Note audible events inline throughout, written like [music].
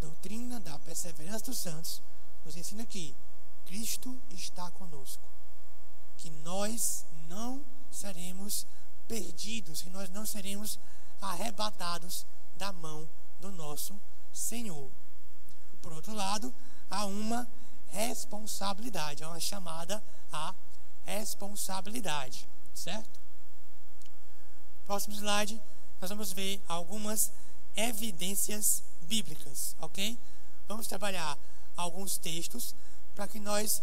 doutrina da perseverança dos santos nos ensina que Cristo está conosco, que nós não seremos perdidos, que nós não seremos arrebatados da mão do nosso Senhor. Por outro lado, há uma responsabilidade, há uma chamada a responsabilidade, certo? Próximo slide, nós vamos ver algumas evidências bíblicas, ok? Vamos trabalhar alguns textos para que nós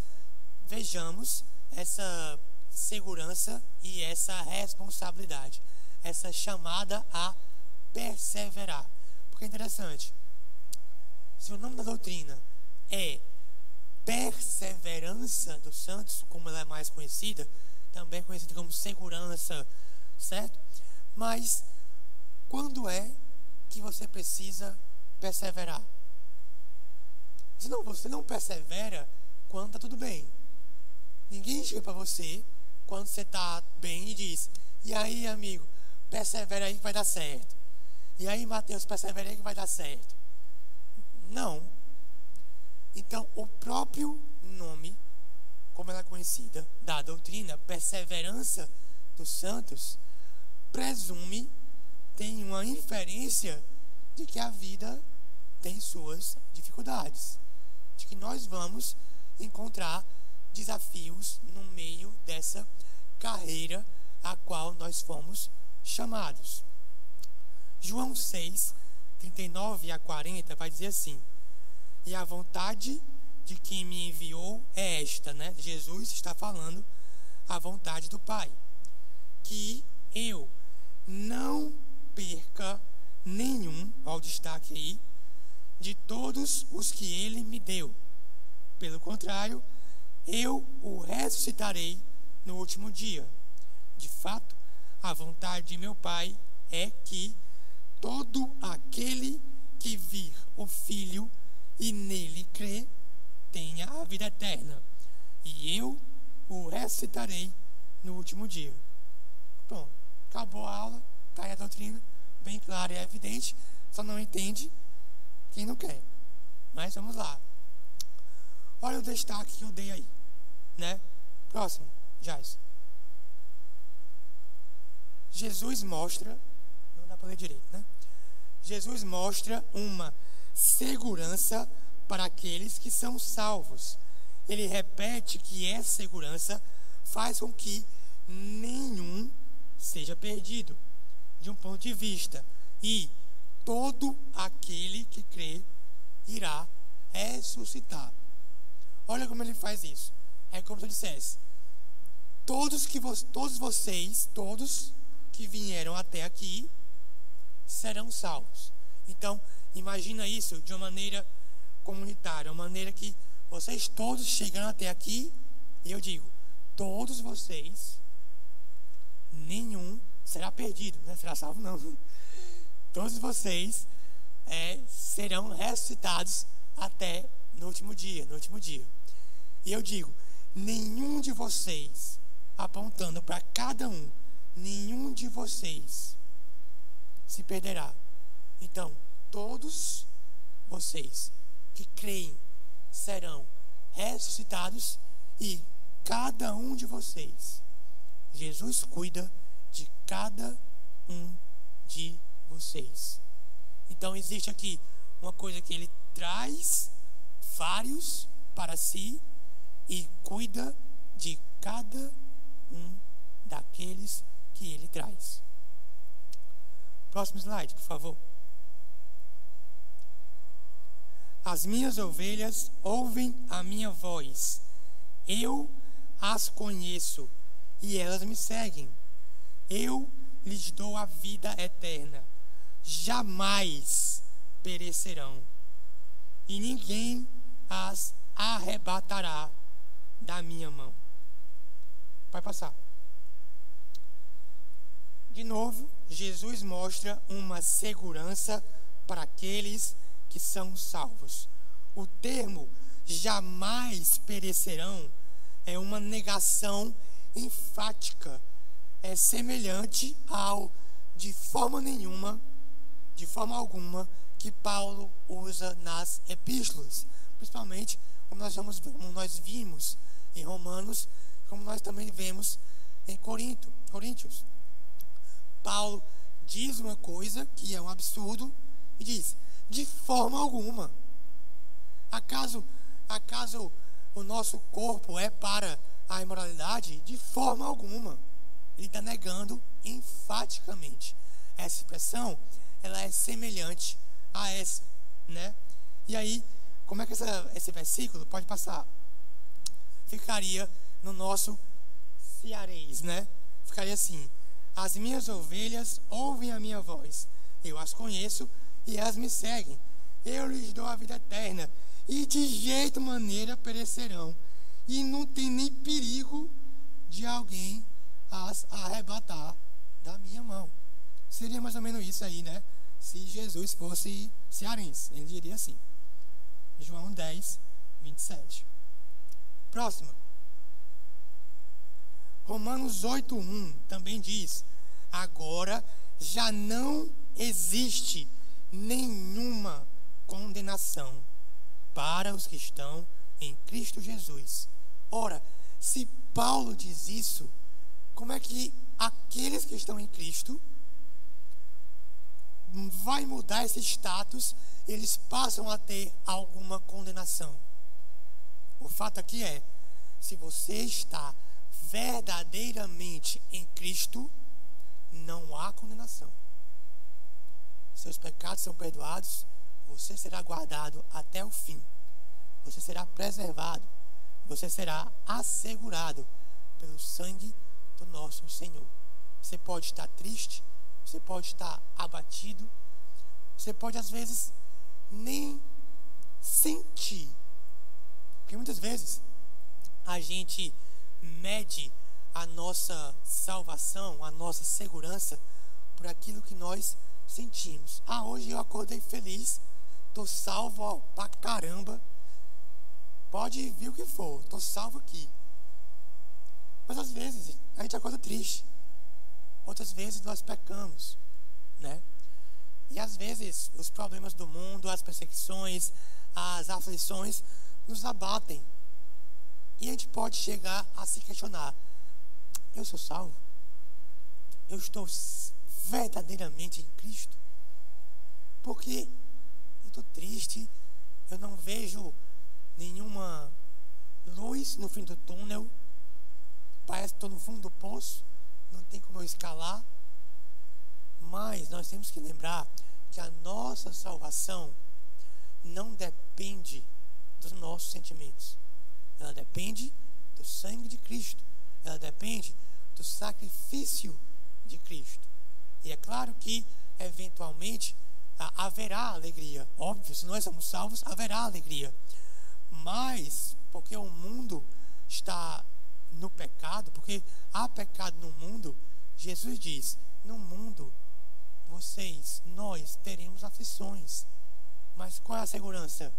vejamos essa segurança e essa responsabilidade, essa chamada a perseverar. Porque é interessante, se o nome da doutrina é perseverança dos santos, como ela é mais conhecida, também conhecida como segurança, certo? Mas quando é que você precisa perseverar? Você não, você não persevera quando está tudo bem. Ninguém chega para você quando você está bem e diz: E aí, amigo, persevera aí que vai dar certo. E aí, Mateus, persevera aí que vai dar certo. Não. Então, o próprio nome, como ela é conhecida, da doutrina, perseverança dos santos, presume, tem uma inferência de que a vida tem suas dificuldades, de que nós vamos encontrar desafios no meio dessa carreira a qual nós fomos chamados. João 6, 39 a 40 vai dizer assim: E a vontade de quem me enviou é esta, né? Jesus está falando a vontade do Pai, que eu não perca nenhum, ao destaque aí, de todos os que ele me deu. Pelo contrário, eu o ressuscitarei no último dia. De fato, a vontade de meu Pai é que todo aquele que vir o Filho e nele crê tenha a vida eterna, e eu o ressuscitarei no último dia. Pronto, acabou a aula, está aí a doutrina, bem clara e evidente, só não entende quem não quer. Mas vamos lá. Olha o destaque que eu dei aí, né? Próximo, Jais. Jesus mostra, não dá para ler direito, né? Jesus mostra uma segurança para aqueles que são salvos. Ele repete que essa segurança faz com que nenhum seja perdido, de um ponto de vista, e todo aquele que crê irá ressuscitar. Olha como ele faz isso. É como se eu dissesse: todos que vo todos vocês, todos que vieram até aqui serão salvos. Então, imagina isso de uma maneira comunitária, uma maneira que vocês todos chegando até aqui, eu digo, todos vocês, nenhum será perdido, né? Será salvo não. [laughs] Todos vocês é, serão ressuscitados até no último dia, no último dia. E eu digo, nenhum de vocês, apontando para cada um, nenhum de vocês se perderá. Então, todos vocês que creem serão ressuscitados e cada um de vocês, Jesus cuida de cada um de vocês. Então existe aqui uma coisa que ele traz vários para si e cuida de cada um daqueles que ele traz. Próximo slide, por favor. As minhas ovelhas ouvem a minha voz. Eu as conheço e elas me seguem. Eu lhes dou a vida eterna. Jamais perecerão. E ninguém as arrebatará da minha mão. Vai passar. De novo, Jesus mostra uma segurança para aqueles que são salvos. O termo jamais perecerão é uma negação enfática, é semelhante ao de forma nenhuma, de forma alguma, que Paulo usa nas epístolas, principalmente como nós, vamos, como nós vimos em Romanos, como nós também vemos em Corinto, Coríntios. Paulo diz uma coisa que é um absurdo e diz: de forma alguma. Acaso, acaso o nosso corpo é para a imoralidade? De forma alguma. Ele está negando enfaticamente. Essa expressão, ela é semelhante a essa, né? E aí, como é que essa, esse versículo pode passar? Ficaria no nosso cearês, né? Ficaria assim: As minhas ovelhas ouvem a minha voz, eu as conheço e elas me seguem. Eu lhes dou a vida eterna e de jeito maneira perecerão, e não tem nem perigo de alguém as arrebatar da minha mão. Seria mais ou menos isso aí, né? Se Jesus fosse cearense, ele diria assim. João 10, 27. Próximo. Romanos 8:1 também diz: Agora já não existe nenhuma condenação para os que estão em Cristo Jesus. Ora, se Paulo diz isso, como é que aqueles que estão em Cristo vai mudar esse status, eles passam a ter alguma condenação? O fato aqui é, se você está verdadeiramente em Cristo, não há condenação. Seus pecados são perdoados, você será guardado até o fim. Você será preservado, você será assegurado pelo sangue do nosso Senhor. Você pode estar triste, você pode estar abatido, você pode às vezes nem sentir. Porque muitas vezes a gente mede a nossa salvação, a nossa segurança por aquilo que nós sentimos. Ah, hoje eu acordei feliz, tô salvo ó, pra caramba. Pode vir o que for, tô salvo aqui. Mas às vezes a gente acorda triste. Outras vezes nós pecamos, né? E às vezes os problemas do mundo, as perseguições, as aflições nos abatem. E a gente pode chegar a se questionar: eu sou salvo? Eu estou verdadeiramente em Cristo? Porque eu estou triste, eu não vejo nenhuma luz no fim do túnel, parece que estou no fundo do poço, não tem como eu escalar. Mas nós temos que lembrar que a nossa salvação não depende dos nossos sentimentos. Ela depende do sangue de Cristo. Ela depende do sacrifício de Cristo. E é claro que, eventualmente, haverá alegria. Óbvio, se nós somos salvos, haverá alegria. Mas, porque o mundo está no pecado, porque há pecado no mundo, Jesus diz: no mundo, vocês, nós teremos aflições. Mas qual é a segurança?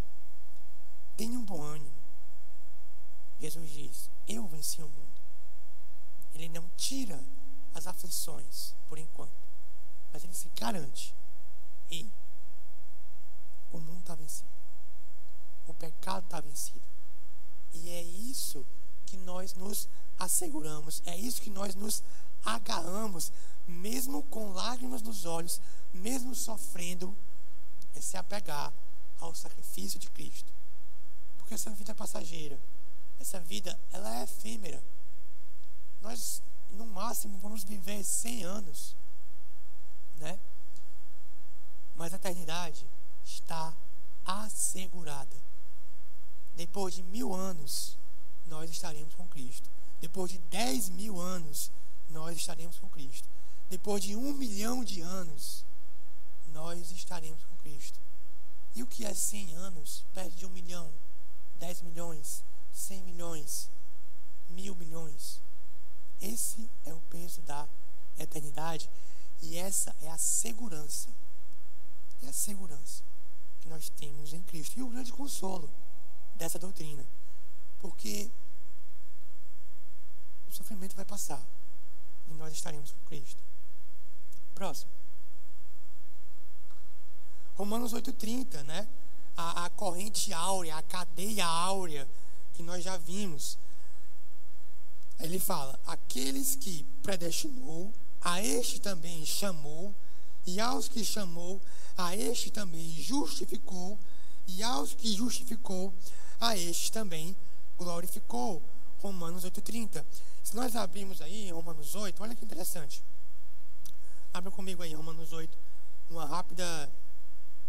Tenham um bom ânimo. Jesus diz: Eu venci o mundo. Ele não tira as aflições por enquanto, mas ele se garante: e o mundo está vencido, o pecado está vencido. E é isso que nós nos asseguramos, é isso que nós nos agarramos, mesmo com lágrimas nos olhos, mesmo sofrendo, é se apegar ao sacrifício de Cristo. Porque essa vida é passageira. Essa vida, ela é efêmera. Nós, no máximo, vamos viver 100 anos, né? Mas a eternidade está assegurada. Depois de mil anos, nós estaremos com Cristo. Depois de 10 mil anos, nós estaremos com Cristo. Depois de um milhão de anos, nós estaremos com Cristo. E o que é 100 anos perto de um milhão, 10 milhões, 100 milhões, mil milhões. Esse é o peso da eternidade e essa é a segurança. É a segurança que nós temos em Cristo. E o grande consolo dessa doutrina. Porque o sofrimento vai passar e nós estaremos com Cristo. Próximo. Romanos 8,30, né? A, a corrente áurea, a cadeia áurea que nós já vimos. Ele fala: aqueles que predestinou, a este também chamou, e aos que chamou, a este também justificou, e aos que justificou, a este também glorificou. Romanos 8,30. Se nós abrimos aí Romanos 8, olha que interessante. Abra comigo aí Romanos 8, uma rápida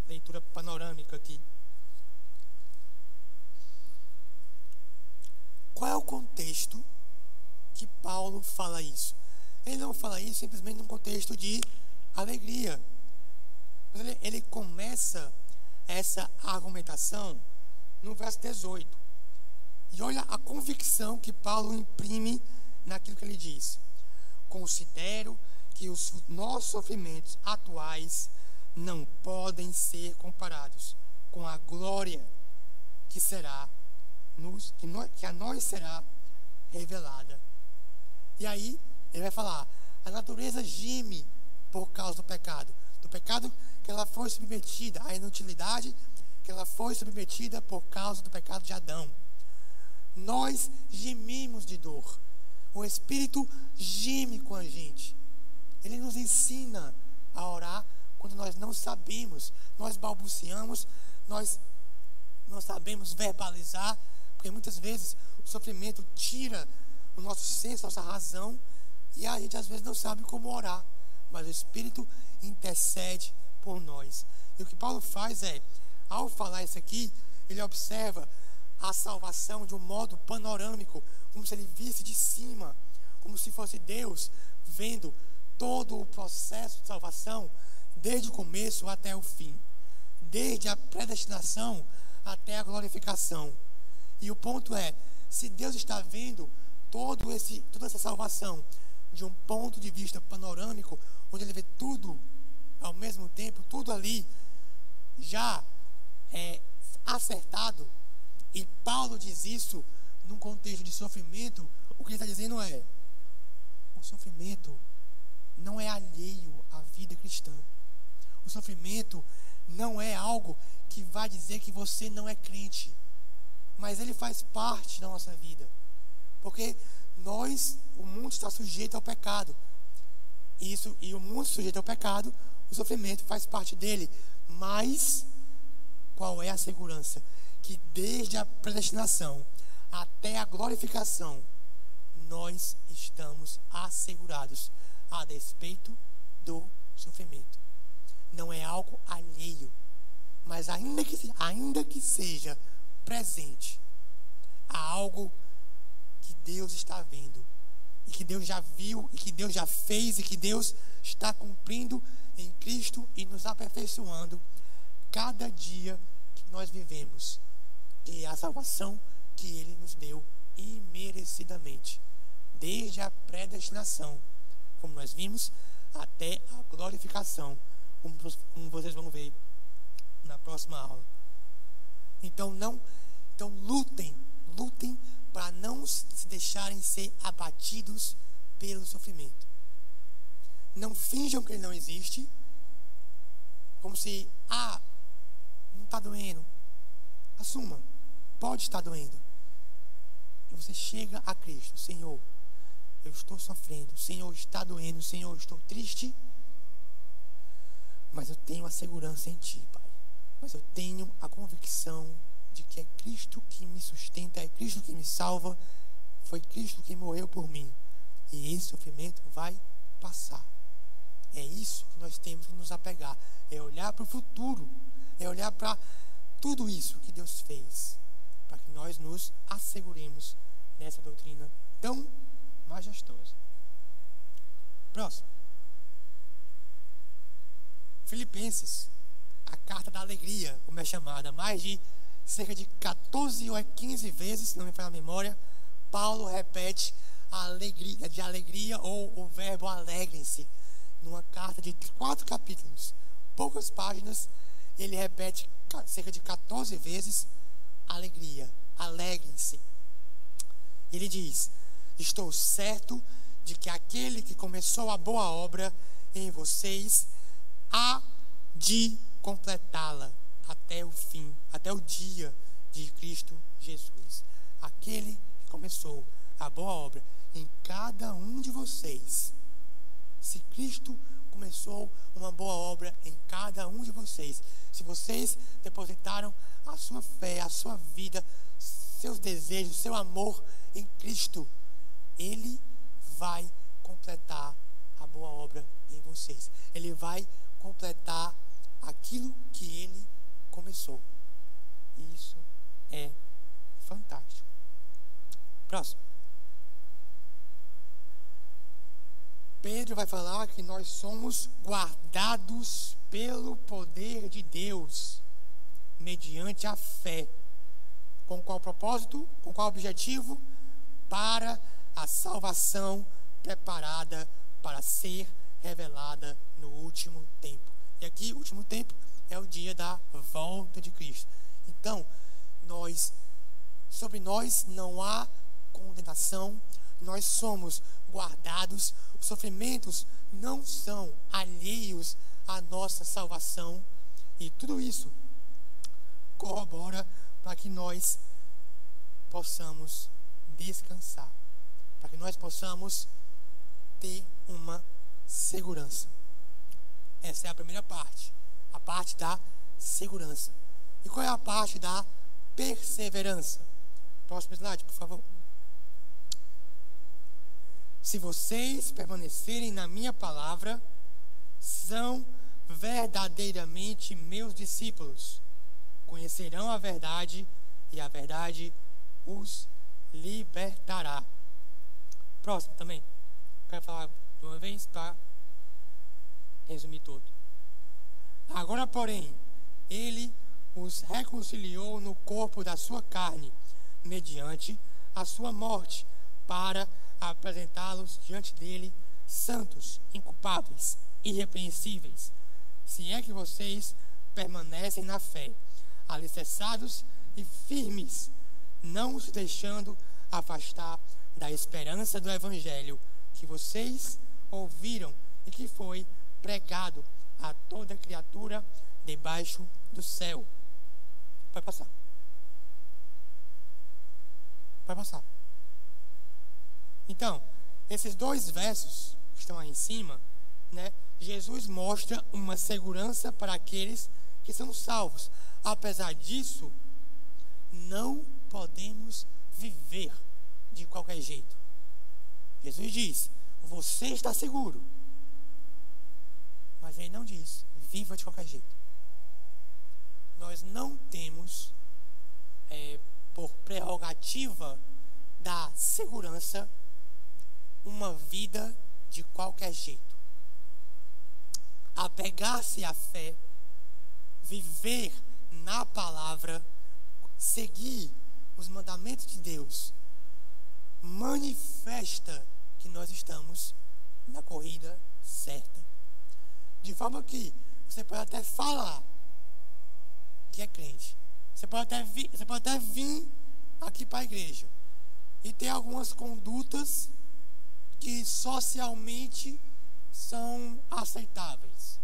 leitura panorâmica aqui. Qual é o contexto que Paulo fala isso? Ele não fala isso simplesmente num contexto de alegria. Ele começa essa argumentação no verso 18. E olha a convicção que Paulo imprime naquilo que ele diz. Considero que os nossos sofrimentos atuais não podem ser comparados com a glória que será nos, que, nós, que a nós será revelada. E aí ele vai falar: a natureza gime por causa do pecado, do pecado que ela foi submetida, a inutilidade que ela foi submetida por causa do pecado de Adão. Nós gemimos de dor. O Espírito geme com a gente. Ele nos ensina a orar quando nós não sabemos, nós balbuciamos, nós não sabemos verbalizar, porque muitas vezes o sofrimento tira o nosso senso, a nossa razão, e a gente às vezes não sabe como orar, mas o Espírito intercede por nós. E o que Paulo faz é, ao falar isso aqui, ele observa a salvação de um modo panorâmico, como se ele visse de cima, como se fosse Deus vendo todo o processo de salvação, desde o começo até o fim, desde a predestinação até a glorificação. E o ponto é, se Deus está vendo todo esse, toda essa salvação de um ponto de vista panorâmico, onde ele vê tudo ao mesmo tempo, tudo ali já é acertado, e Paulo diz isso num contexto de sofrimento, o que ele está dizendo é: o sofrimento não é alheio à vida cristã. O sofrimento não é algo que vai dizer que você não é crente, mas ele faz parte da nossa vida. Porque nós, o mundo está sujeito ao pecado. Isso, e o mundo sujeito ao pecado, o sofrimento faz parte dele. Mas qual é a segurança? Que desde a predestinação até a glorificação, nós estamos assegurados a despeito do sofrimento. Não é algo alheio, mas ainda que, ainda que seja presente, há algo que Deus está vendo, e que Deus já viu, e que Deus já fez, e que Deus está cumprindo em Cristo e nos aperfeiçoando cada dia que nós vivemos, é a salvação que Ele nos deu imerecidamente, desde a predestinação como nós vimos, até a glorificação, como, como vocês vão ver na próxima aula. Então não, então lutem, lutem para não se deixarem ser abatidos pelo sofrimento. Não finjam que ele não existe, como se, ah, não está doendo. Assuma, pode estar doendo. E você chega a Cristo, Senhor, eu estou sofrendo, Senhor, está doendo, Senhor, estou triste, mas eu tenho a segurança em Ti, Pai. Mas eu tenho a convicção de que é Cristo que me sustenta, é Cristo que me salva, foi Cristo que morreu por mim. E esse sofrimento vai passar. É isso que nós temos que nos apegar. É olhar para o futuro. É olhar para tudo isso que Deus fez. Para que nós nos asseguremos nessa doutrina tão majestosa. Próximo. Filipenses, a carta da alegria, como é chamada, mais de cerca de 14 ou 15 vezes, se não me falha a memória, Paulo repete a alegria, de alegria ou o verbo alegrem-se, numa carta de quatro capítulos, poucas páginas, ele repete cerca de 14 vezes alegria, alegrem-se. Ele diz: Estou certo de que aquele que começou a boa obra em vocês há de completá-la até o fim, até o dia de Cristo Jesus. Aquele que começou a boa obra em cada um de vocês. Se Cristo começou uma boa obra em cada um de vocês, se vocês depositaram a sua fé, a sua vida, seus desejos, seu amor em Cristo, Ele vai completar a boa obra em vocês. Ele vai completar aquilo que Ele começou. Isso é fantástico. Próximo. Pedro vai falar que nós somos guardados pelo poder de Deus, mediante a fé. Com qual propósito? Com qual objetivo? Para a salvação preparada para ser revelada no último tempo. E aqui, o último tempo é o dia da volta de Cristo. Então, nós, sobre nós não há condenação, nós somos guardados, os sofrimentos não são alheios à nossa salvação, e tudo isso corrobora para que nós possamos descansar, para que nós possamos ter uma segurança. Essa é a primeira parte, a parte da segurança. E qual é a parte da perseverança? Próximo slide, por favor. Se vocês permanecerem na minha palavra, são verdadeiramente meus discípulos. Conhecerão a verdade e a verdade os libertará. Próximo também. Quero falar de uma vez para resumir tudo. Agora, porém, ele os reconciliou no corpo da sua carne, mediante a sua morte, para apresentá-los diante dele santos, inculpáveis, irrepreensíveis, se é que vocês permanecem na fé, alicerçados e firmes, não se deixando afastar da esperança do evangelho que vocês ouviram e que foi pregado a toda criatura debaixo do céu. Vai passar. Vai passar. Então, esses dois versos que estão aí em cima, né, Jesus mostra uma segurança para aqueles que são salvos. Apesar disso, não podemos viver de qualquer jeito. Jesus diz: Você está seguro. Mas ele não diz: Viva de qualquer jeito. Nós não temos, é, por prerrogativa da segurança, uma vida de qualquer jeito. Apegar-se à fé, viver na palavra, seguir os mandamentos de Deus, manifesta que nós estamos na corrida certa. De forma que você pode até falar que é crente. Você pode até vir, você pode até vir aqui para a igreja e ter algumas condutas que socialmente são aceitáveis.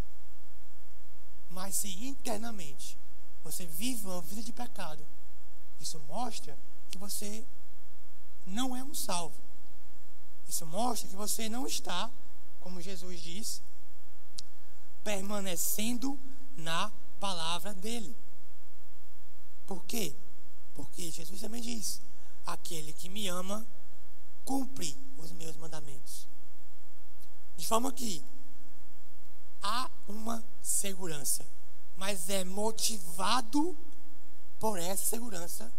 Mas se internamente você vive uma vida de pecado, isso mostra que você não é um salvo. Isso mostra que você não está, como Jesus diz, permanecendo na palavra dele. Por quê? Porque Jesus também diz: aquele que me ama cumpre os meus mandamentos. De forma que há uma segurança, mas é motivado por essa segurança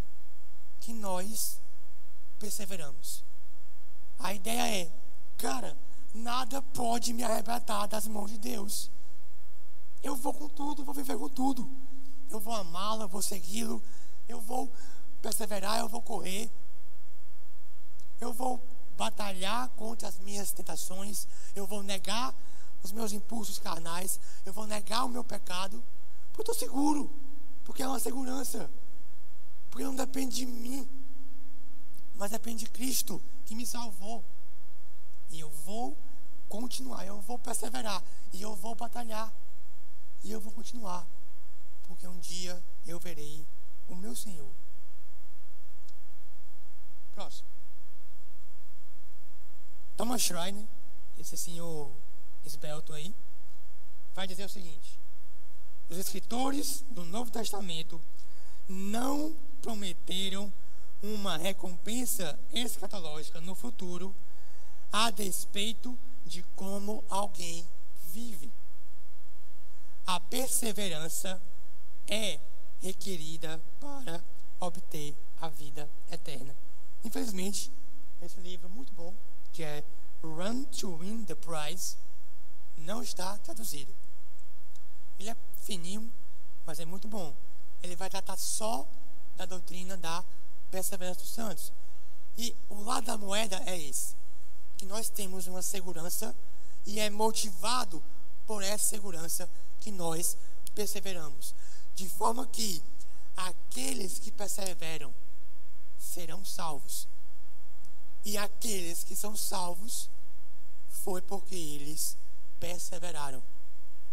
que nós perseveramos. A ideia é, cara, nada pode me arrebatar das mãos de Deus. Eu vou com tudo, vou viver com tudo. Eu vou amá-lo, eu vou segui-lo, eu vou perseverar, eu vou correr. Eu vou batalhar contra as minhas tentações, eu vou negar os meus impulsos carnais, eu vou negar o meu pecado, porque eu estou seguro, porque é uma segurança, porque não depende de mim, mas depende de Cristo que me salvou. E eu vou continuar, eu vou perseverar, e eu vou batalhar, e eu vou continuar, porque um dia eu verei o meu Senhor. Próximo. Thomas Schreiner, esse senhor esbelto aí, vai dizer o seguinte: os escritores do Novo Testamento não prometeram uma recompensa escatológica no futuro a despeito de como alguém vive. A perseverança é requerida para obter a vida eterna. Infelizmente, esse livro é muito bom, que é Run to Win the Prize, não está traduzido. Ele é fininho, mas é muito bom. Ele vai tratar só da doutrina da perseverança dos santos. E o lado da moeda é esse: que nós temos uma segurança e é motivado por essa segurança que nós perseveramos. De forma que aqueles que perseveram serão salvos. E aqueles que são salvos foi porque eles perseveraram.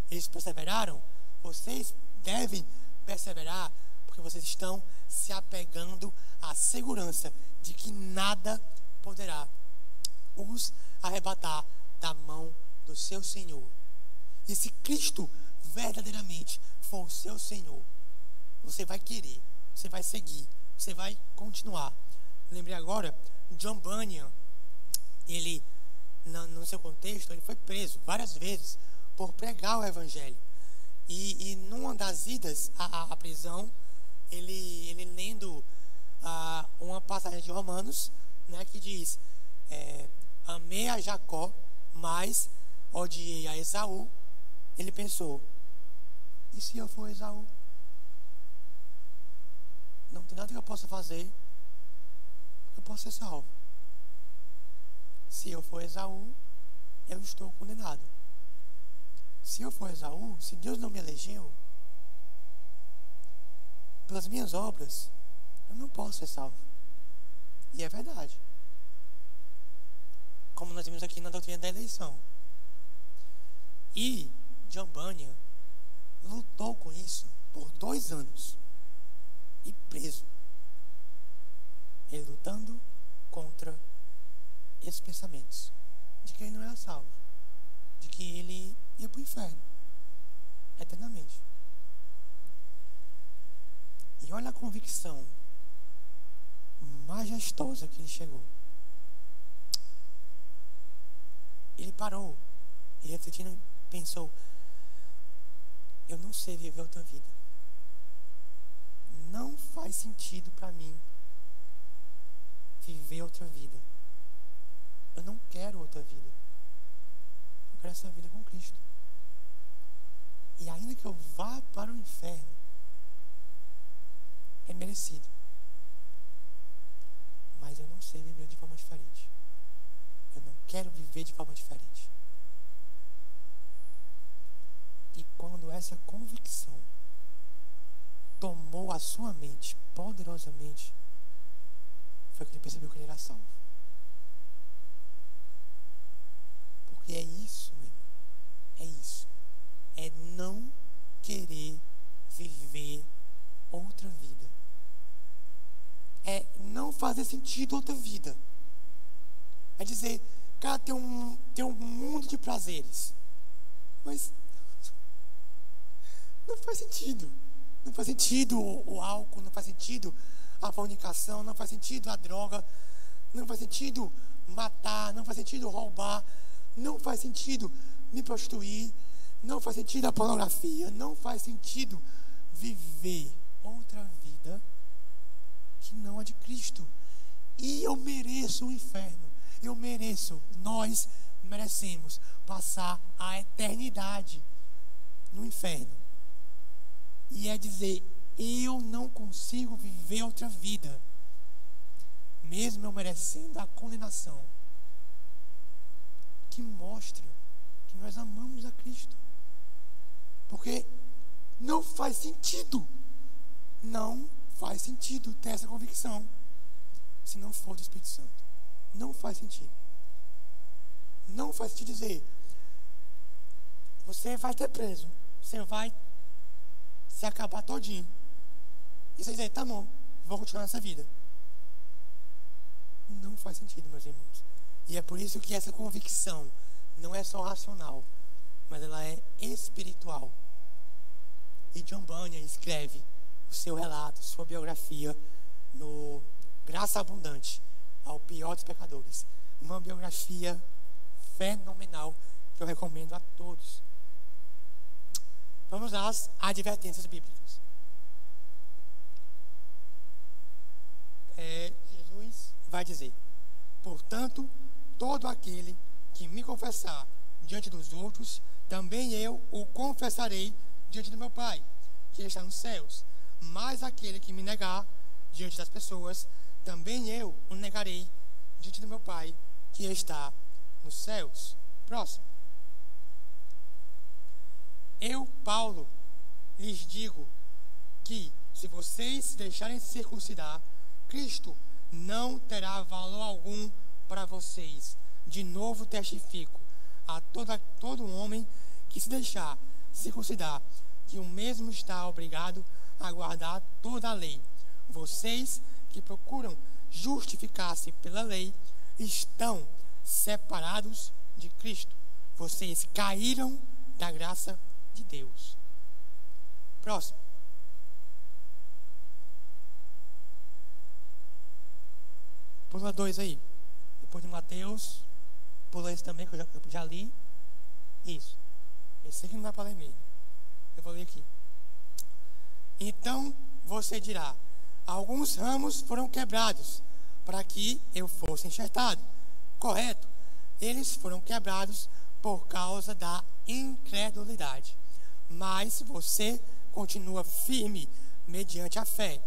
Eles perseveraram? Vocês devem perseverar porque vocês estão se apegando à segurança de que nada poderá os arrebatar da mão do seu Senhor. E se Cristo verdadeiramente for o seu Senhor, você vai querer, você vai seguir, você vai continuar. Lembrei agora, John Bunyan, ele, no seu contexto, ele foi preso várias vezes por pregar o Evangelho. E, e numa das idas à, à prisão, ele, ele lendo ah, uma passagem de Romanos, né, que diz: é, Amei a Jacó, mas odiei a Esaú. Ele pensou: e se eu for Esaú? Não tem nada que eu possa fazer, posso ser salvo. Se eu for Esaú, eu estou condenado. Se eu for Esaú, se Deus não me elegeu, pelas minhas obras, eu não posso ser salvo. E é verdade. Como nós vimos aqui na doutrina da eleição. E John Bunyan lutou com isso por dois anos e preso. Ele lutando contra esses pensamentos de que ele não era salvo, de que ele ia para o inferno eternamente. E olha a convicção majestosa que ele chegou. Ele parou e refletindo pensou: Eu não sei viver outra vida. Não faz sentido para mim viver outra vida. Eu não quero outra vida. Eu quero essa vida com Cristo. E ainda que eu vá para o inferno, é merecido. Mas eu não sei viver de forma diferente. Eu não quero viver de forma diferente. E quando essa convicção tomou a sua mente poderosamente, foi que ele percebeu que ele era salvo. Porque é isso, meu. É isso. É não querer viver outra vida. É não fazer sentido outra vida. É dizer, cara, tem um, tem um mundo de prazeres. Mas não faz sentido. Não faz sentido o, o álcool, não faz sentido a fornicação, não faz sentido a droga, não faz sentido matar, não faz sentido roubar, não faz sentido me prostituir, não faz sentido a pornografia, não faz sentido viver outra vida que não a de Cristo. E eu mereço o inferno. Eu mereço, nós merecemos passar a eternidade no inferno. E é dizer, eu não consigo viver outra vida, mesmo eu merecendo a condenação, que mostra que nós amamos a Cristo. Porque não faz sentido. Não faz sentido ter essa convicção. Se não for do Espírito Santo. Não faz sentido. Não faz sentido dizer. Você vai ter preso. Você vai se acabar todinho. E você dizer, tá bom, vou continuar nessa vida. Não faz sentido, meus irmãos. E é por isso que essa convicção não é só racional, mas ela é espiritual. E John Bunyan escreve o seu relato, sua biografia no Graça Abundante ao Pior dos Pecadores. Uma biografia fenomenal que eu recomendo a todos. Vamos às advertências bíblicas. É, Jesus vai dizer: Portanto, todo aquele que me confessar diante dos outros, também eu o confessarei diante do meu Pai, que está nos céus. Mas aquele que me negar diante das pessoas, também eu o negarei diante do meu Pai, que está nos céus. Próximo. Eu, Paulo, lhes digo que se vocês deixarem de circuncidar, Cristo não terá valor algum para vocês. De novo testifico a toda, todo homem que se deixar circuncidar, que o mesmo está obrigado a guardar toda a lei. Vocês que procuram justificar-se pela lei estão separados de Cristo. Vocês caíram da graça de Deus. Próximo. Pula dois aí. Depois de Mateus, pula esse também que eu já, eu já li. Isso. Esse aqui não dá para ler mesmo. Eu vou ler aqui. Então você dirá: Alguns ramos foram quebrados para que eu fosse enxertado. Correto? Eles foram quebrados por causa da incredulidade. Mas você continua firme mediante a fé.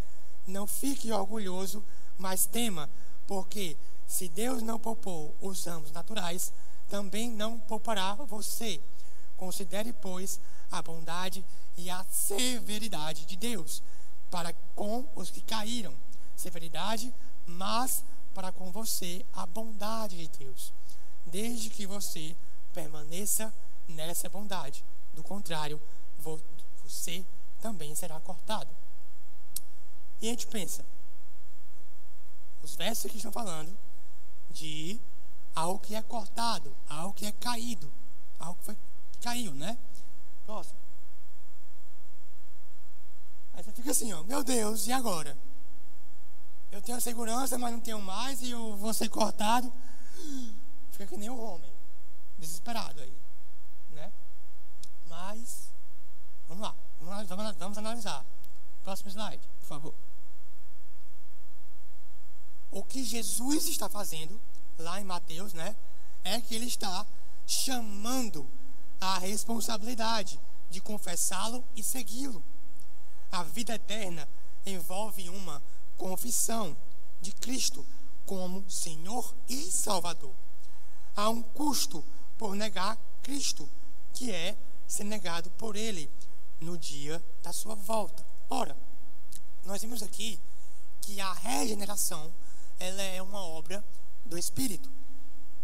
Não fique orgulhoso, mas tema, porque se Deus não poupou os ramos naturais, também não poupará você. Considere, pois, a bondade e a severidade de Deus para com os que caíram. Severidade, mas para com você a bondade de Deus. Desde que você permaneça nessa bondade. Do contrário, você também será cortado. E a gente pensa, os versos que estão falando de algo que é cortado, algo que é caído, algo que, foi, caiu, né? Próximo. Aí você fica assim, ó, meu Deus, e agora? Eu tenho a segurança, mas não tenho mais, e eu vou ser cortado. Fica que nem o homem, desesperado aí, né? Mas, vamos lá, vamos, vamos, vamos analisar. Próximo slide, por favor. O que Jesus está fazendo, lá em Mateus, né? É que ele está chamando a responsabilidade de confessá-lo e segui-lo. A vida eterna envolve uma confissão de Cristo como Senhor e Salvador. Há um custo por negar Cristo, que é ser negado por Ele no dia da sua volta. Ora, nós vimos aqui que a regeneração ela é uma obra do Espírito.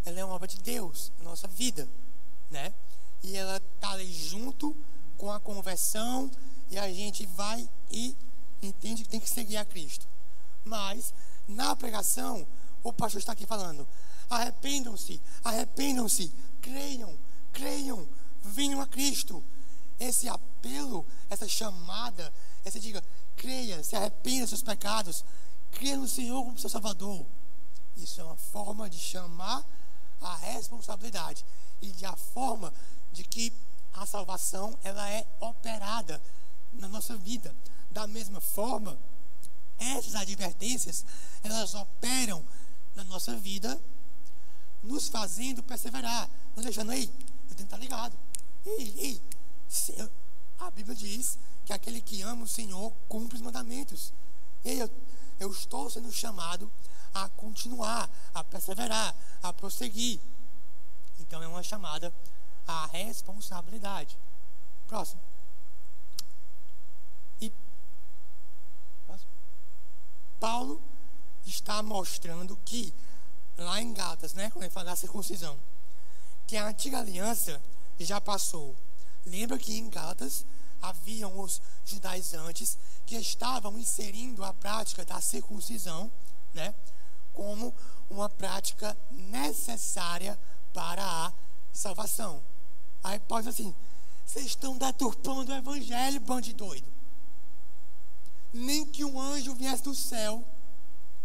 Ela é uma obra de Deus na nossa vida, né? E ela está ali junto com a conversão e a gente vai e entende que tem que seguir a Cristo. Mas, na pregação, o pastor está aqui falando: arrependam-se, arrependam-se, creiam, creiam, venham a Cristo. Esse apelo, essa chamada, essa diga, creia, se arrependa dos seus pecados, creia no Senhor como seu Salvador. Isso é uma forma de chamar a responsabilidade e de a forma de que a salvação ela é operada na nossa vida. Da mesma forma, essas advertências, elas operam na nossa vida, nos fazendo perseverar, nos deixando aí, eu tenho que estar ligado. Ei, ei, a Bíblia diz que aquele que ama o Senhor cumpre os mandamentos. Ei, eu, eu estou sendo chamado a continuar, a perseverar, a prosseguir. Então é uma chamada à responsabilidade. Próximo. Paulo está mostrando que, lá em Gatas, né, quando ele fala da circuncisão, que a antiga aliança já passou. Lembra que em Gatas haviam os judaizantes que estavam inserindo a prática da circuncisão, né, como uma prática necessária para a salvação. Aí pode assim, vocês estão deturpando o evangelho, bando de doido. Nem que um anjo viesse do céu,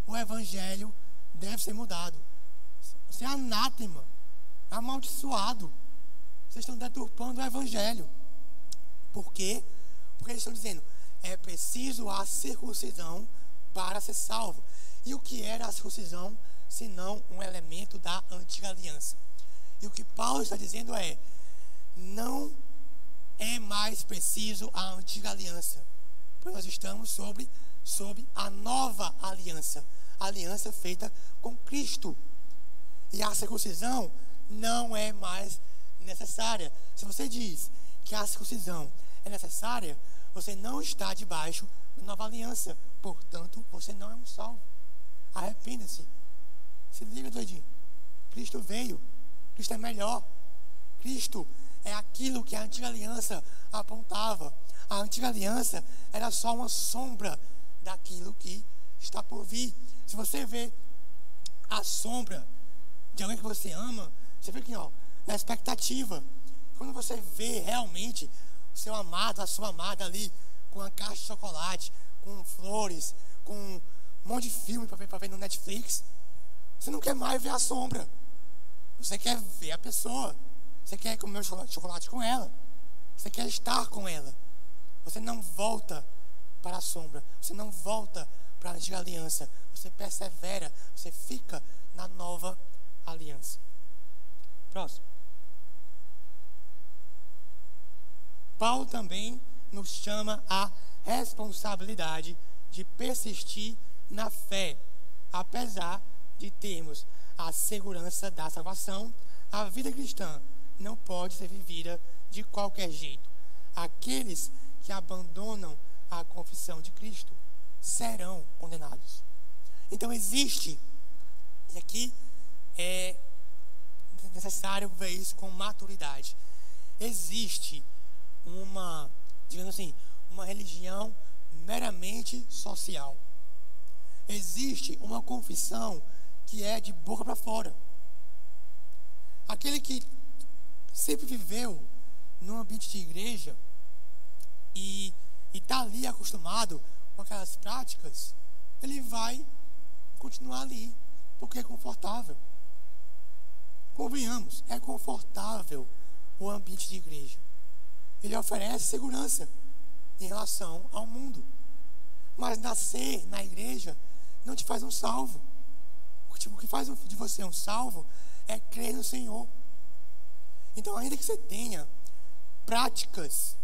o evangelho deve ser mudado. Você é anátema, amaldiçoado. Vocês estão deturpando o evangelho. Por quê? Porque eles estão dizendo, é preciso a circuncisão para ser salvo. E o que era a circuncisão, senão um elemento da antiga aliança? E o que Paulo está dizendo é: não é mais preciso a antiga aliança, pois nós estamos sobre, sobre a nova aliança, a aliança feita com Cristo. E a circuncisão não é mais necessária. Se você diz que a circuncisão é necessária, você não está debaixo da nova aliança. Portanto, você não é um salvo. Arrependa-se. Se liga, doidinho. Cristo veio. Cristo é melhor. Cristo é aquilo que a antiga aliança apontava. A antiga aliança era só uma sombra daquilo que está por vir. Se você vê a sombra de alguém que você ama, você vê que, ó, na expectativa. Quando você vê realmente o seu amado, a sua amada ali, com a caixa de chocolate, com flores, com um monte de filme para ver, ver no Netflix, você não quer mais ver a sombra. Você quer ver a pessoa. Você quer comer chocolate com ela. Você quer estar com ela. Você não volta para a sombra. Você não volta para a antiga aliança. Você persevera. Você fica na nova aliança. Próximo. Paulo também nos chama a responsabilidade de persistir na fé, apesar de termos a segurança da salvação, a vida cristã não pode ser vivida de qualquer jeito. Aqueles que abandonam a confissão de Cristo serão condenados. Então existe, e aqui é necessário ver isso com maturidade. Existe uma, digamos assim, uma religião meramente social. Existe uma confissão que é de boca para fora. Aquele que sempre viveu num ambiente de igreja e está ali acostumado com aquelas práticas, ele vai continuar ali, porque é confortável. Convenhamos, é confortável o ambiente de igreja. Ele oferece segurança em relação ao mundo. Mas nascer na igreja não te faz um salvo. O que faz de você um salvo é crer no Senhor. Então, ainda que você tenha práticas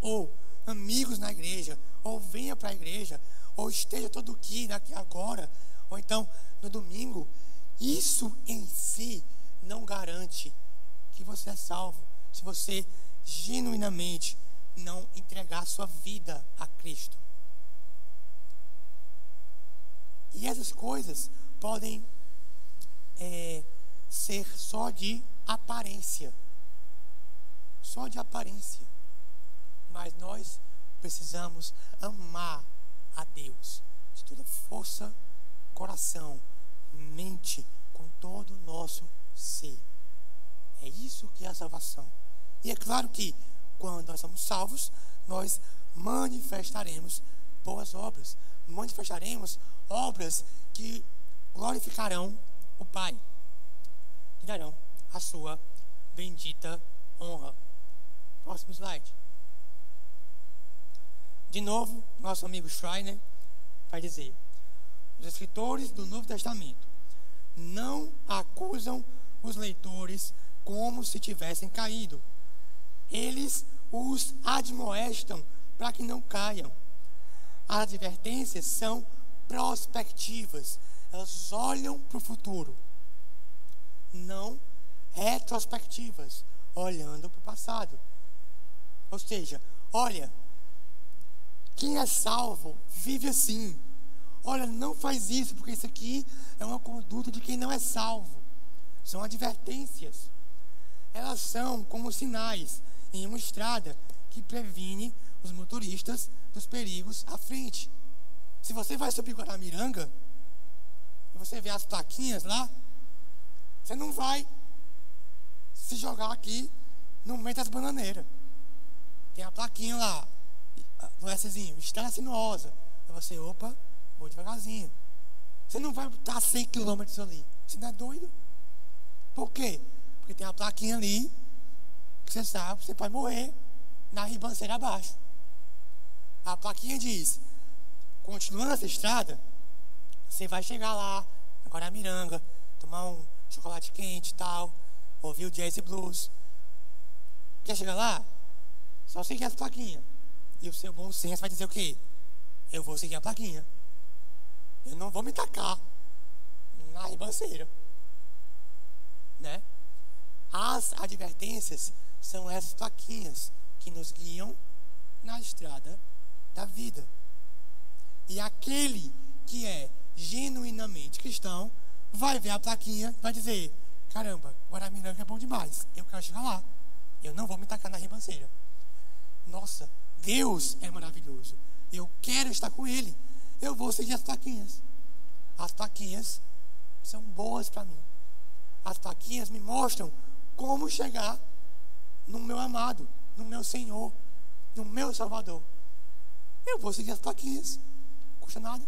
ou amigos na igreja, ou venha para a igreja, ou esteja todo aqui agora, ou então no domingo, isso em si não garante que você é salvo. Se você genuinamente não entregar sua vida a Cristo. E essas coisas podem é, ser só de aparência. Só de aparência. Mas nós precisamos amar a Deus de toda força, coração, mente, com todo o nosso ser. É isso que é a salvação. E é claro que quando nós somos salvos, nós manifestaremos boas obras. Manifestaremos obras que glorificarão o Pai. Que darão a sua bendita honra. Próximo slide. De novo, nosso amigo Schreiner vai dizer: os escritores do Novo Testamento não acusam os leitores como se tivessem caído. Eles os admoestam para que não caiam. As advertências são prospectivas, elas olham para o futuro, não retrospectivas, olhando para o passado. Ou seja, olha, quem é salvo vive assim. Olha, não faz isso, porque isso aqui é uma conduta de quem não é salvo. São advertências. Elas são como sinais em uma estrada que previne os motoristas dos perigos à frente. Se você vai subir Guaramiranga e você vê as plaquinhas lá, você não vai se jogar aqui no meio das bananeiras. Tem a plaquinha lá, no Szinho, estrada sinuosa. Aí você, opa, vou devagarzinho. Você não vai estar 100 km ali. Você não é doido? Por quê? Porque tem a plaquinha ali, você sabe, você pode morrer na ribanceira abaixo. A plaquinha diz: continuando essa estrada, você vai chegar lá, agora a Miranga, tomar um chocolate quente e tal, ouvir o jazz e blues. Quer chegar lá? Só seguir as plaquinhas. E o seu bom senso vai dizer o quê? Eu vou seguir a plaquinha. Eu não vou me tacar na ribanceira. Né? As advertências são essas plaquinhas que nos guiam na estrada da vida. E aquele que é genuinamente cristão vai ver a plaquinha vai dizer: caramba, Guaramiranga é bom demais, eu quero chegar lá. Eu não vou me tacar na ribanceira. Nossa, Deus é maravilhoso. Eu quero estar com Ele. Eu vou seguir as plaquinhas. As plaquinhas são boas para mim. As plaquinhas me mostram como chegar no meu amado, no meu Senhor, no meu Salvador. Eu vou seguir as plaquinhas. Custa nada.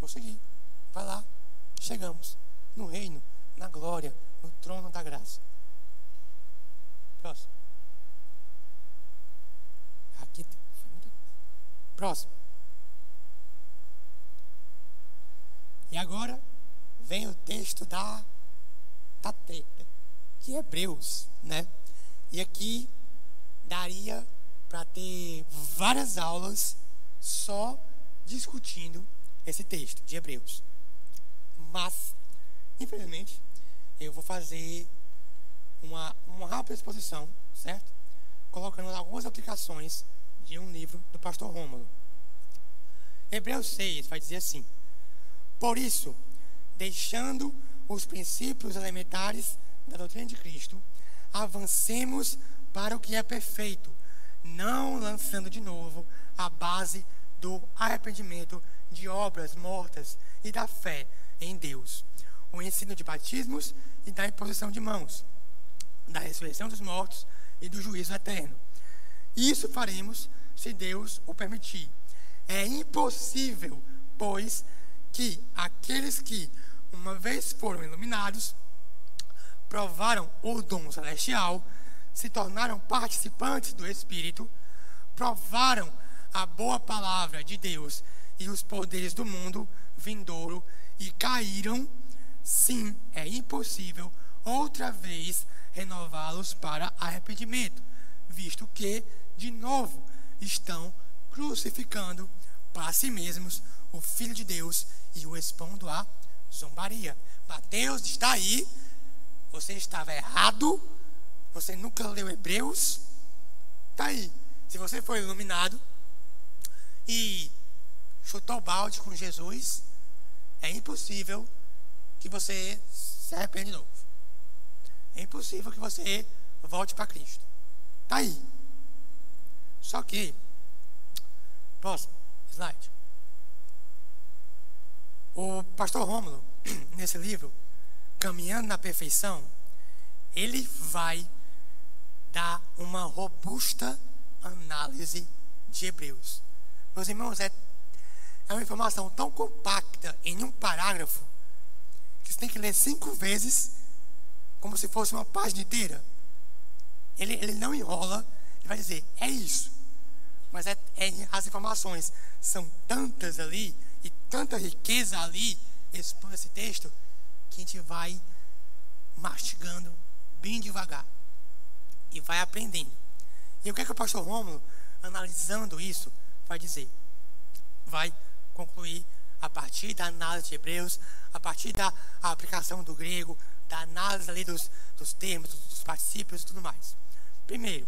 Vou seguir. Vai lá. Chegamos no reino, na glória, no trono da graça. Próximo. Aqui. Próximo. E agora vem o texto da, da que é Hebreus, né? E aqui daria para ter várias aulas só discutindo esse texto de Hebreus. Mas, infelizmente, eu vou fazer uma, uma rápida exposição, certo? Colocando algumas aplicações de um livro do pastor Rômulo. Hebreus 6 vai dizer assim: Por isso, deixando os princípios elementares da doutrina de Cristo, avancemos para o que é perfeito, não lançando de novo a base do arrependimento de obras mortas e da fé em Deus, o ensino de batismos e da imposição de mãos, da ressurreição dos mortos e do juízo eterno. Isso faremos se Deus o permitir. É impossível, pois, que aqueles que uma vez foram iluminados, provaram o dom celestial, se tornaram participantes do Espírito, provaram a boa palavra de Deus e os poderes do mundo vindouro e caíram, sim, é impossível outra vez renová-los para arrependimento, visto que, de novo, estão crucificando para si mesmos o Filho de Deus e o expondo à zombaria. Mateus está aí, você estava errado, você nunca leu Hebreus, está aí. Se você foi iluminado e chutou balde com Jesus, é impossível que você se arrependa de novo. É impossível que você volte para Cristo. Está aí. Só que, próximo slide. O pastor Rômulo, [clears throat] nesse livro, Caminhando na Perfeição, ele vai dar uma robusta análise de Hebreus. Meus irmãos, é é uma informação tão compacta em um parágrafo que você tem que ler cinco vezes como se fosse uma página inteira. Ele, ele não enrola, ele vai dizer, é isso. Mas é, é, as informações são tantas ali e tanta riqueza ali expõe esse texto que a gente vai mastigando bem devagar e vai aprendendo. E o que é que o pastor Rômulo, analisando isso, vai dizer? Vai concluir a partir da análise de Hebreus, a partir da aplicação do grego, da análise ali dos, dos termos, dos particípios e tudo mais. Primeiro,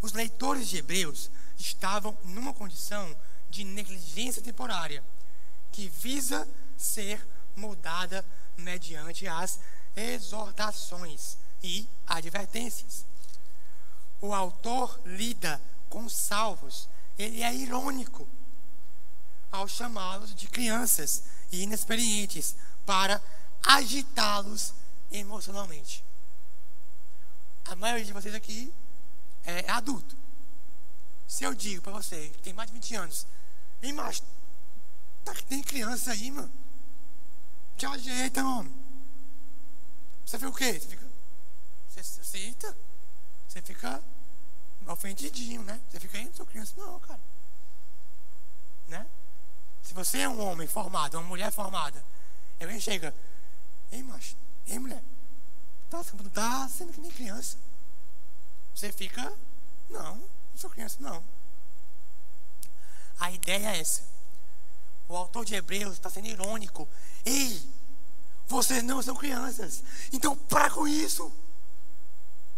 os leitores de Hebreus estavam numa condição de negligência temporária, que visa ser moldada mediante as exortações e advertências. o autor lida com salvos, ele é irônico ao chamá-los de crianças e inexperientes para agitá-los emocionalmente. A maioria de vocês aqui é adulto. Se eu digo para você que tem mais de 20 anos, ei, macho, tá tem criança aí, mano. Te ajeita, homem. Você fica o quê? Você fica. Você aceita? Você fica ofendidinho, né? Você fica aí, não sou criança, não, cara. Né? Se você é um homem formado, uma mulher formada, alguém chega, ei, macho, ei, mulher, tá, tá sendo que nem criança. Você fica, não, não sou criança, não. A ideia é essa. O autor de Hebreus está sendo irônico. Ei, vocês não são crianças. Então para com isso.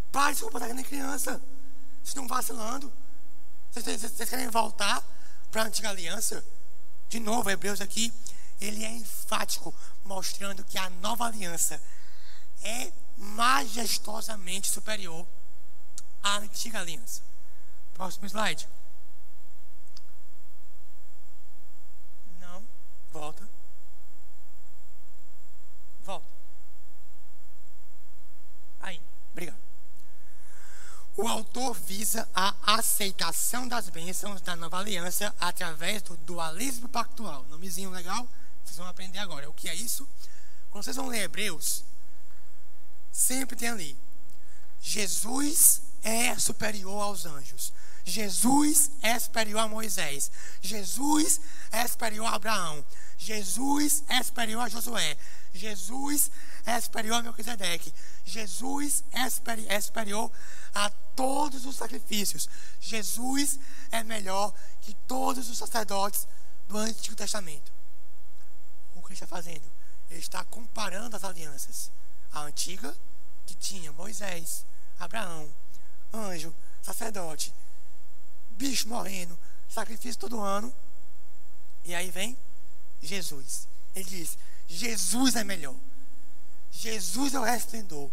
Pare de se comportar nem criança. Vocês estão vacilando. Vocês, vocês, vocês querem voltar para a antiga aliança? De novo, Hebreus aqui, ele é enfático, mostrando que a nova aliança é majestosamente superior à antiga aliança. Próximo slide. Não, volta. Volta. Aí, obrigado. O autor visa a aceitação das bênçãos da nova aliança através do dualismo pactual. Nomezinho legal? Vocês vão aprender agora. O que é isso? Quando vocês vão ler Hebreus, sempre tem ali: Jesus é superior aos anjos. Jesus é superior a Moisés. Jesus é superior a Abraão. Jesus é superior a Josué. Jesus é superior a Melquisedeque. Jesus é, superior, é superior a todos os sacrifícios. Jesus é melhor que todos os sacerdotes do Antigo Testamento. O que ele está fazendo? Ele está comparando as alianças. A antiga, que tinha Moisés, Abraão, anjo, sacerdote, bicho morrendo, sacrifício todo ano. E aí vem Jesus. Ele diz: Jesus é melhor. Jesus é o resplendor.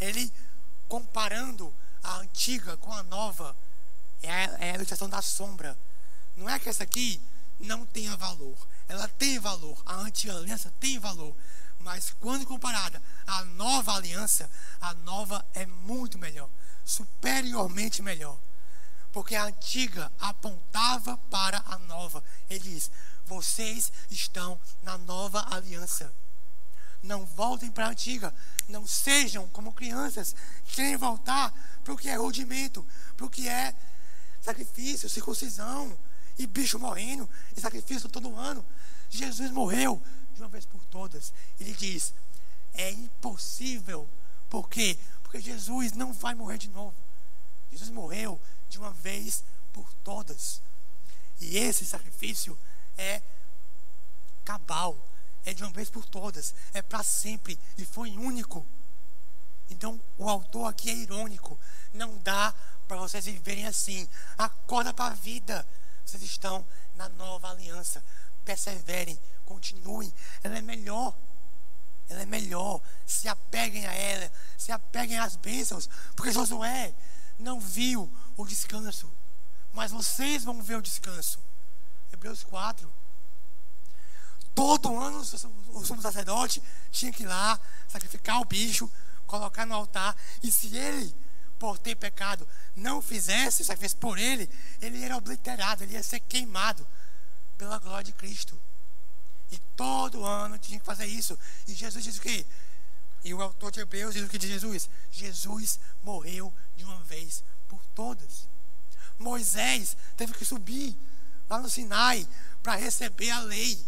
Ele, comparando a antiga com a nova, é a, é a ilustração da sombra. Não é que essa aqui não tenha valor. Ela tem valor. A antiga aliança tem valor. Mas quando comparada à nova aliança, a nova é muito melhor. Superiormente melhor. Porque a antiga apontava para a nova. Ele diz: vocês estão na nova aliança. Não voltem para a antiga. Não sejam como crianças que querem voltar para o que é rudimento, para o que é sacrifício, circuncisão e bicho morrendo e sacrifício todo ano. Jesus morreu de uma vez por todas. Ele diz: é impossível. Por quê? Porque Jesus não vai morrer de novo. Jesus morreu de uma vez por todas. E esse sacrifício é cabal, é de uma vez por todas, é para sempre e foi único. Então, o autor aqui é irônico. Não dá para vocês viverem assim. Acorda para a vida. Vocês estão na nova aliança. Perseverem, continuem. Ela é melhor. Ela é melhor. Se apeguem a ela. Se apeguem às bênçãos. Porque Josué não viu o descanso. Mas vocês vão ver o descanso. Hebreus 4. Todo ano o sumo sacerdote tinha que ir lá sacrificar o bicho, colocar no altar. E se ele, por ter pecado, não fizesse o sacrifício por ele, ele era obliterado, ele ia ser queimado pela glória de Cristo. E todo ano tinha que fazer isso. E Jesus diz o quê? E o autor de Hebreus diz o que de Jesus? Jesus morreu de uma vez por todas. Moisés teve que subir lá no Sinai para receber a lei.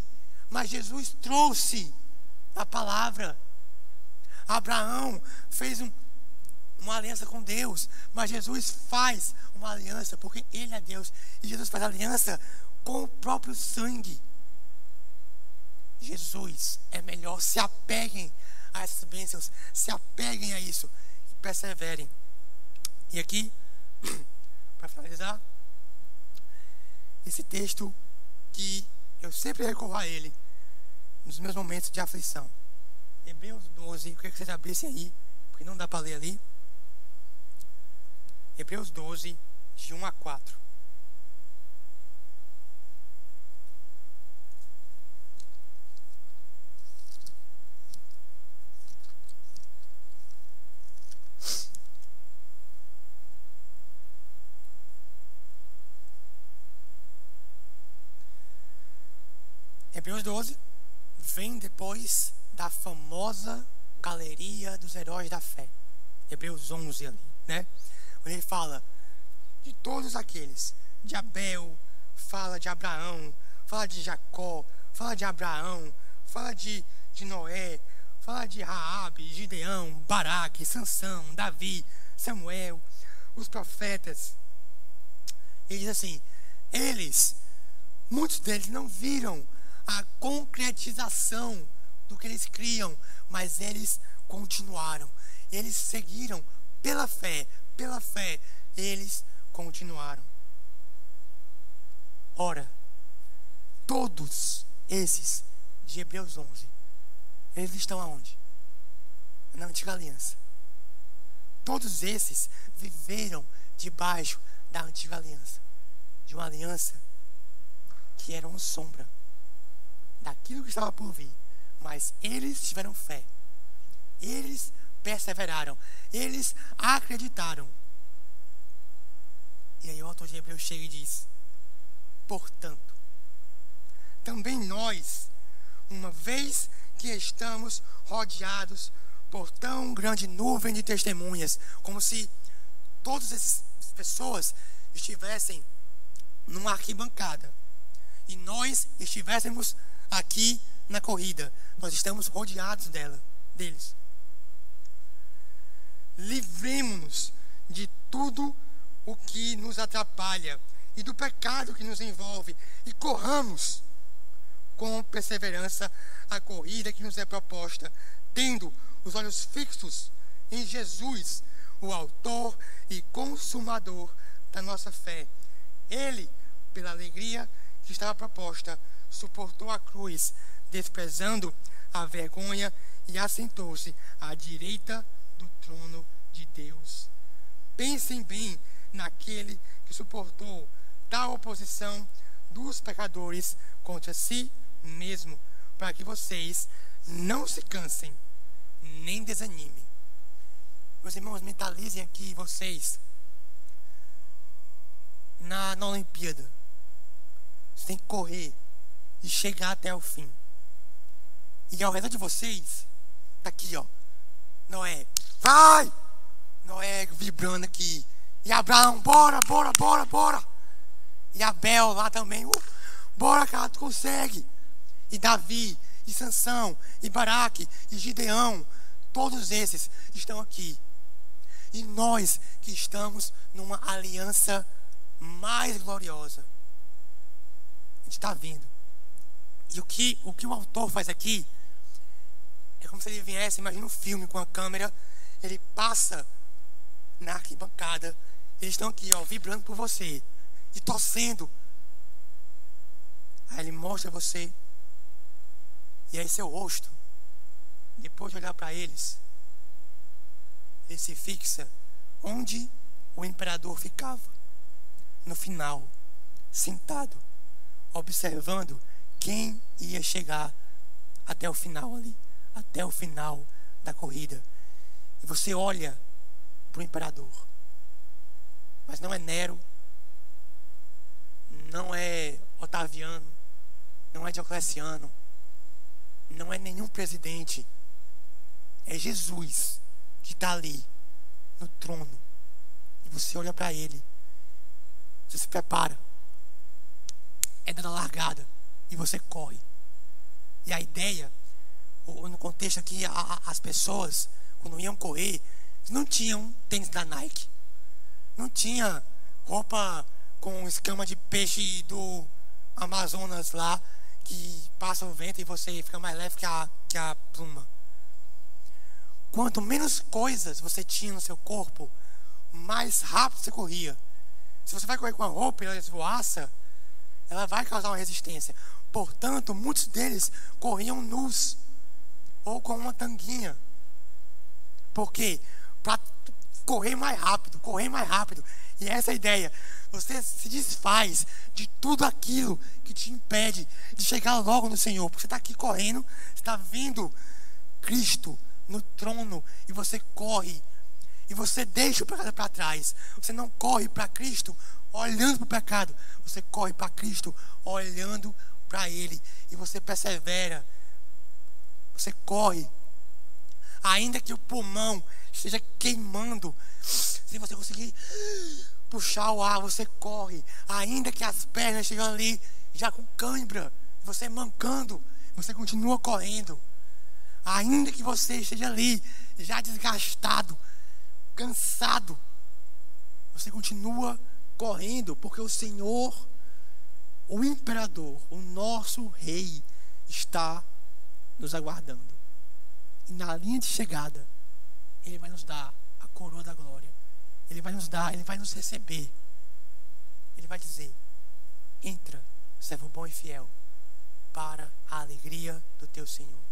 Mas Jesus trouxe a palavra. Abraão fez um, uma aliança com Deus, mas Jesus faz uma aliança porque Ele é Deus. E Jesus faz aliança com o próprio sangue. Jesus é melhor. Se apeguem a essas bênçãos, se apeguem a isso e perseverem. E aqui, [clears throat] para finalizar, esse texto que eu sempre recorro a ele nos meus momentos de aflição. Hebreus 12, eu queria que vocês abrissem aí, porque não dá para ler ali. Hebreus 12, de 1 a 4. Hebreus 12 vem depois da famosa galeria dos heróis da fé. Hebreus 11 ali, né? Onde ele fala de todos aqueles, de Abel, fala de Abraão, fala de Jacó, fala de Abraão, fala de, de Noé, fala de Raabe, Gideão, Baraque, Sansão, Davi, Samuel, os profetas. Ele diz assim: eles, muitos deles não viram a concretização do que eles criam, mas eles continuaram. Eles seguiram pela fé, pela fé, eles continuaram. Ora, todos esses de Hebreus 11, eles estão aonde? Na antiga aliança. Todos esses viveram debaixo da antiga aliança, de uma aliança que era uma sombra daquilo que estava por vir. Mas eles tiveram fé. Eles perseveraram. Eles acreditaram. E aí o autor de Hebreus chega e diz: Portanto, também nós, uma vez que estamos rodeados por tão grande nuvem de testemunhas, como se todas essas pessoas estivessem numa arquibancada e nós estivéssemos aqui na corrida. Nós estamos rodeados dela, deles. Livremos-nos de tudo o que nos atrapalha e do pecado que nos envolve e corramos com perseverança a corrida que nos é proposta, tendo os olhos fixos em Jesus, o autor e consumador da nossa fé. Ele, pela alegria que estava proposta, suportou a cruz, desprezando a vergonha e assentou-se à direita do trono de Deus. Pensem bem naquele que suportou tal oposição dos pecadores contra si mesmo, para que vocês não se cansem nem desanimem. Meus irmãos, mentalizem aqui vocês na, na Olimpíada. Você tem que correr e chegar até o fim. E ao redor de vocês, tá aqui, ó. Noé, vai! Noé vibrando aqui. E Abraão, bora, bora, bora, bora. E Abel lá também, uh, bora, cara, tu consegue. E Davi, e Sansão, e Baraque, e Gideão, todos esses estão aqui. E nós que estamos numa aliança mais gloriosa. A gente está vindo. E o que, o que o autor faz aqui é como se ele viesse, imagina um filme com a câmera, ele passa na arquibancada, eles estão aqui, ó, vibrando por você e torcendo. Aí ele mostra você, e aí seu rosto, depois de olhar para eles, ele se fixa onde o imperador ficava, no final, sentado, observando quem ia chegar até o final ali, até o final da corrida. E você olha para o imperador, mas não é Nero, não é Otaviano, não é Diocleciano, não é nenhum presidente, é Jesus que está ali no trono. E você olha para ele, você se prepara, é dando a largada e você corre. E a ideia, no contexto aqui, as pessoas, quando iam correr, não tinham tênis da Nike. Não tinha roupa com escama de peixe do Amazonas lá, que passa o vento e você fica mais leve que a, que a pluma. Quanto menos coisas você tinha no seu corpo, mais rápido você corria. Se você vai correr com a roupa e ela esvoaça, ela vai causar uma resistência. Portanto, muitos deles corriam nus ou com uma tanguinha. Por quê? Para correr mais rápido. correr mais rápido. E essa é a ideia. Você se desfaz de tudo aquilo que te impede de chegar logo no Senhor. Porque você está aqui correndo, está vendo Cristo no trono e você corre. E você deixa o pecado para trás. Você não corre para Cristo olhando para o pecado. Você corre para Cristo olhando para Ele. E você persevera. Você corre. Ainda que o pulmão esteja queimando. Se você conseguir puxar o ar, você corre. Ainda que as pernas estejam ali já com cãibra, você mancando, você continua correndo. Ainda que você esteja ali já desgastado, cansado, você continua correndo, porque o Senhor, o imperador, o nosso rei, está nos aguardando. E na linha de chegada, Ele vai nos dar a coroa da glória. Ele vai nos dar, Ele vai nos receber. Ele vai dizer: Entra, servo bom e fiel, para a alegria do teu Senhor.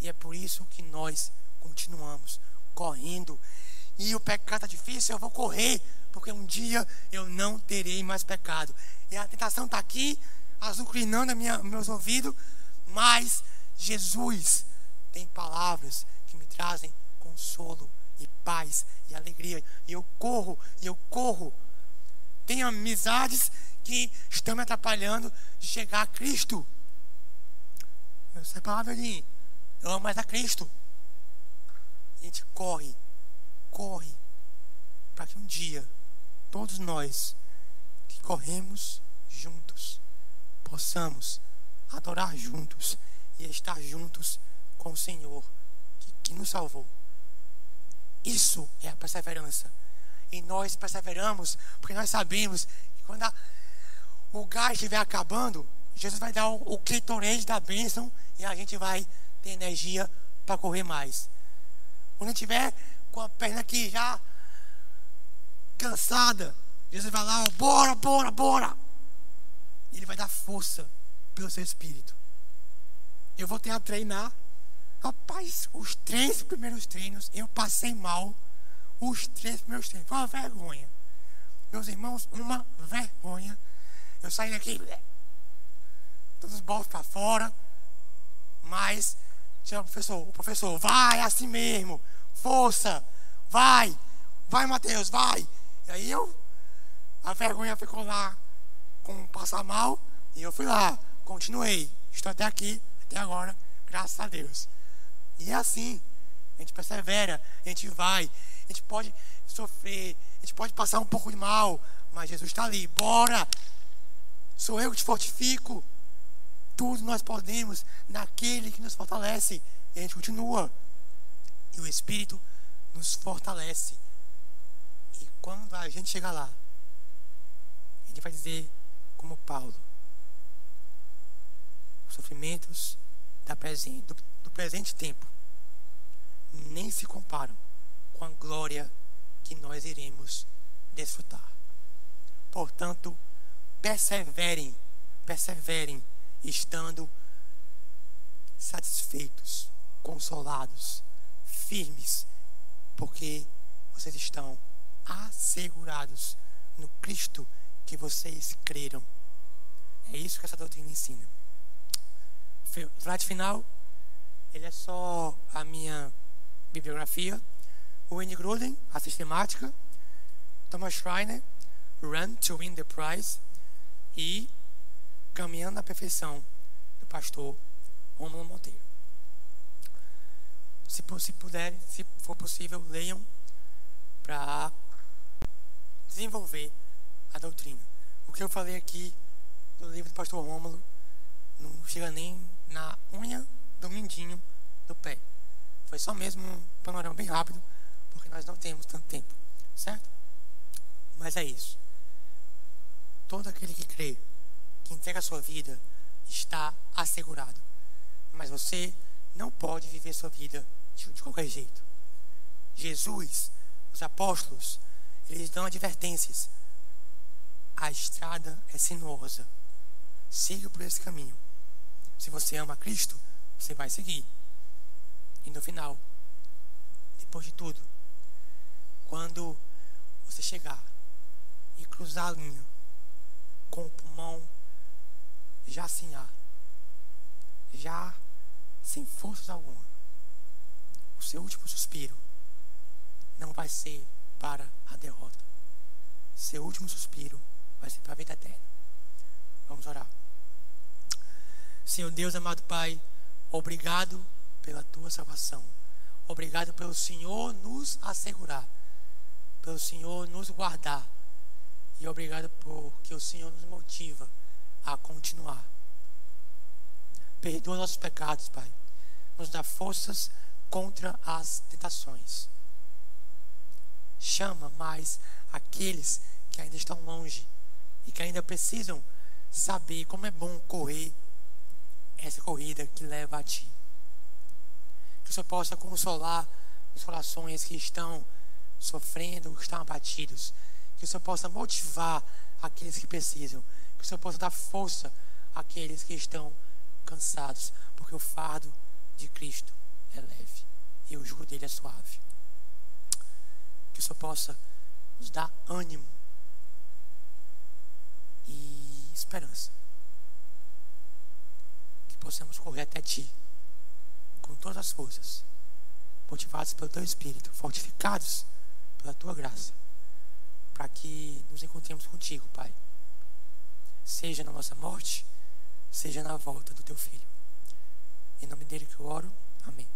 E é por isso que nós continuamos correndo. E o pecado está difícil, eu vou correr, porque um dia eu não terei mais pecado. E a tentação está aqui, azucrinando minha, meus ouvidos, mas Jesus tem palavras que me trazem consolo e paz e alegria. E eu corro, e eu corro. Tenho amizades que estão me atrapalhando de chegar a Cristo. Essa é a palavra. Eu amo mais a Cristo. A gente corre, corre, para que um dia, todos nós que corremos juntos, possamos adorar juntos e estar juntos com o Senhor que, que nos salvou. Isso é a perseverança. E nós perseveramos porque nós sabemos que quando a, o gás estiver acabando, Jesus vai dar o, o clitorês da bênção e a gente vai ter energia para correr mais. Quando tiver com a perna aqui já cansada, Jesus vai lá, bora, bora, bora. Ele vai dar força pelo seu espírito. Eu vou ter a treinar. Rapaz, os três primeiros treinos eu passei mal. Os três primeiros treinos. Foi uma vergonha. Meus irmãos, uma vergonha. Eu saí daqui, todos os bolos para fora. Mas tinha o professor, o professor, vai assim mesmo, força, vai, vai Mateus, vai. E aí eu, a vergonha ficou lá com passar mal, e eu fui lá, continuei, estou até aqui, até agora, graças a Deus. E é assim, a gente persevera, a gente vai, a gente pode sofrer, a gente pode passar um pouco de mal, mas Jesus está ali, bora, sou eu que te fortifico. Tudo nós podemos naquele que nos fortalece. E a gente continua. E o Espírito nos fortalece. E quando a gente chegar lá, gente vai dizer, como Paulo, os sofrimentos presente, do, do presente tempo nem se comparam com a glória que nós iremos desfrutar. Portanto, perseverem, perseverem estando satisfeitos, consolados, firmes, porque vocês estão assegurados no Cristo que vocês creram. É isso que essa doutrina ensina. Slide final, ele é só a minha bibliografia. Wayne Gruden, a sistemática. Thomas Schreiner, Run to Win the Prize. E Caminhando na Perfeição, do pastor Romulo Monteiro. Se, se puder, se for possível, leiam para desenvolver a doutrina. O que eu falei aqui do livro do pastor Rômulo não chega nem na unha do mindinho do pé. Foi só mesmo um panorama bem rápido, porque nós não temos tanto tempo, certo? Mas é isso. Todo aquele que crê que entrega a sua vida está assegurado. Mas você não pode viver sua vida de qualquer jeito. Jesus, os apóstolos, eles dão advertências. A estrada é sinuosa. Siga por esse caminho. Se você ama Cristo, você vai seguir. E no final, depois de tudo, quando você chegar e cruzar a linha com o pulmão já sem ar, já sem forças alguma, o seu último suspiro não vai ser para a derrota. Seu último suspiro vai ser para a vida eterna. Vamos orar. Senhor Deus, amado Pai, obrigado pela tua salvação. Obrigado pelo Senhor nos assegurar, pelo Senhor nos guardar. E obrigado porque o Senhor nos motiva a continuar. Perdoa nossos pecados, Pai. Nos dá forças contra as tentações. Chama mais aqueles que ainda estão longe e que ainda precisam saber como é bom correr essa corrida que leva a Ti. Que o Senhor possa consolar os corações que estão sofrendo, que estão abatidos. Que o Senhor possa motivar aqueles que precisam. Que o Senhor possa dar força àqueles que estão cansados. Porque o fardo de Cristo é leve e o jugo dele é suave. Que o Senhor possa nos dar ânimo e esperança. Que possamos correr até Ti com todas as forças, motivados pelo Teu Espírito, fortificados pela Tua graça, para que nos encontremos contigo, Pai. Seja na nossa morte, seja na volta do Teu Filho. Em nome dele que eu oro. Amém.